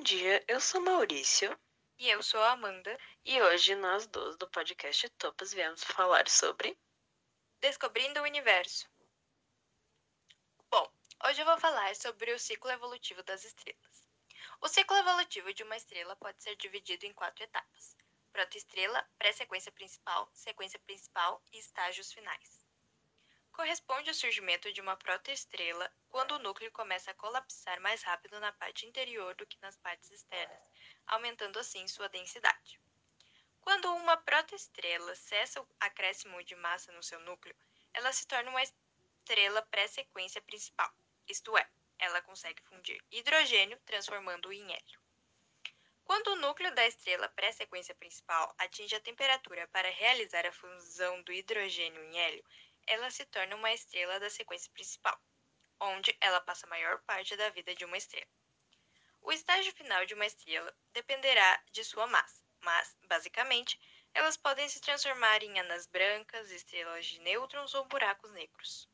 Bom dia, eu sou Maurício. E eu sou a Amanda. E hoje nós duas do podcast Topas viemos falar sobre Descobrindo o Universo. Bom, hoje eu vou falar sobre o ciclo evolutivo das estrelas. O ciclo evolutivo de uma estrela pode ser dividido em quatro etapas: protoestrela, pré-sequência principal, sequência principal e estágios finais. Corresponde ao surgimento de uma protoestrela quando o núcleo começa a colapsar mais rápido na parte interior do que nas partes externas, aumentando assim sua densidade. Quando uma protoestrela cessa o acréscimo de massa no seu núcleo, ela se torna uma estrela pré-sequência principal, isto é, ela consegue fundir hidrogênio transformando-o em hélio. Quando o núcleo da estrela pré-sequência principal atinge a temperatura para realizar a fusão do hidrogênio em hélio, ela se torna uma estrela da sequência principal, onde ela passa a maior parte da vida de uma estrela. O estágio final de uma estrela dependerá de sua massa, mas, basicamente, elas podem se transformar em anãs brancas, estrelas de nêutrons ou buracos negros.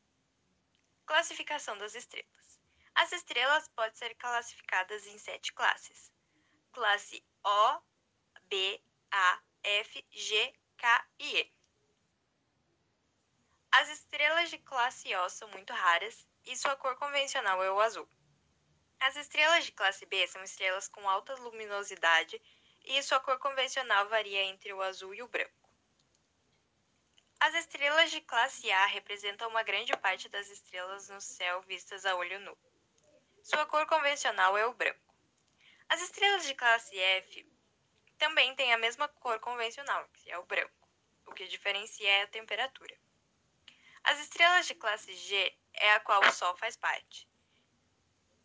Classificação das estrelas. As estrelas podem ser classificadas em sete classes: classe O, B, A, F, G, K e E. As estrelas de classe O são muito raras e sua cor convencional é o azul. As estrelas de classe B são estrelas com alta luminosidade e sua cor convencional varia entre o azul e o branco. As estrelas de classe A representam uma grande parte das estrelas no céu vistas a olho nu. Sua cor convencional é o branco. As estrelas de classe F também têm a mesma cor convencional, que é o branco. O que diferencia é a temperatura. As estrelas de classe G é a qual o Sol faz parte,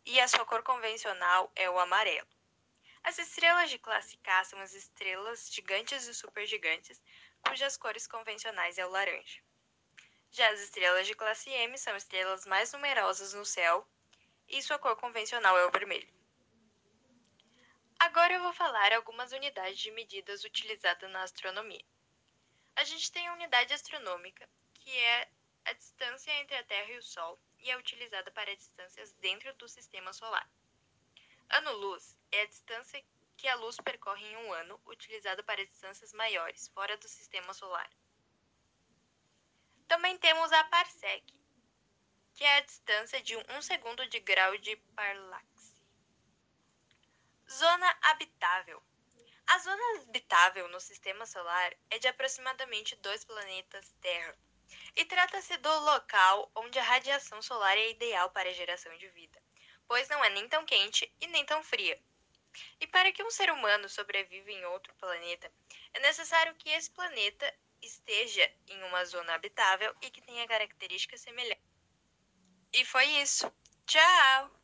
e a sua cor convencional é o amarelo. As estrelas de classe K são as estrelas gigantes e supergigantes, cujas cores convencionais é o laranja. Já as estrelas de classe M são estrelas mais numerosas no céu e sua cor convencional é o vermelho. Agora eu vou falar algumas unidades de medidas utilizadas na astronomia. A gente tem a unidade astronômica, que é a distância entre a Terra e o Sol e é utilizada para distâncias dentro do sistema solar. Ano-luz é a distância que a luz percorre em um ano, utilizada para distâncias maiores, fora do sistema solar. Também temos a parsec, que é a distância de um segundo de grau de paralaxe. Zona habitável. A zona habitável no sistema solar é de aproximadamente dois planetas Terra, e trata-se do local onde a radiação solar é ideal para a geração de vida, pois não é nem tão quente e nem tão fria. E para que um ser humano sobreviva em outro planeta, é necessário que esse planeta esteja em uma zona habitável e que tenha características semelhantes. E foi isso. Tchau!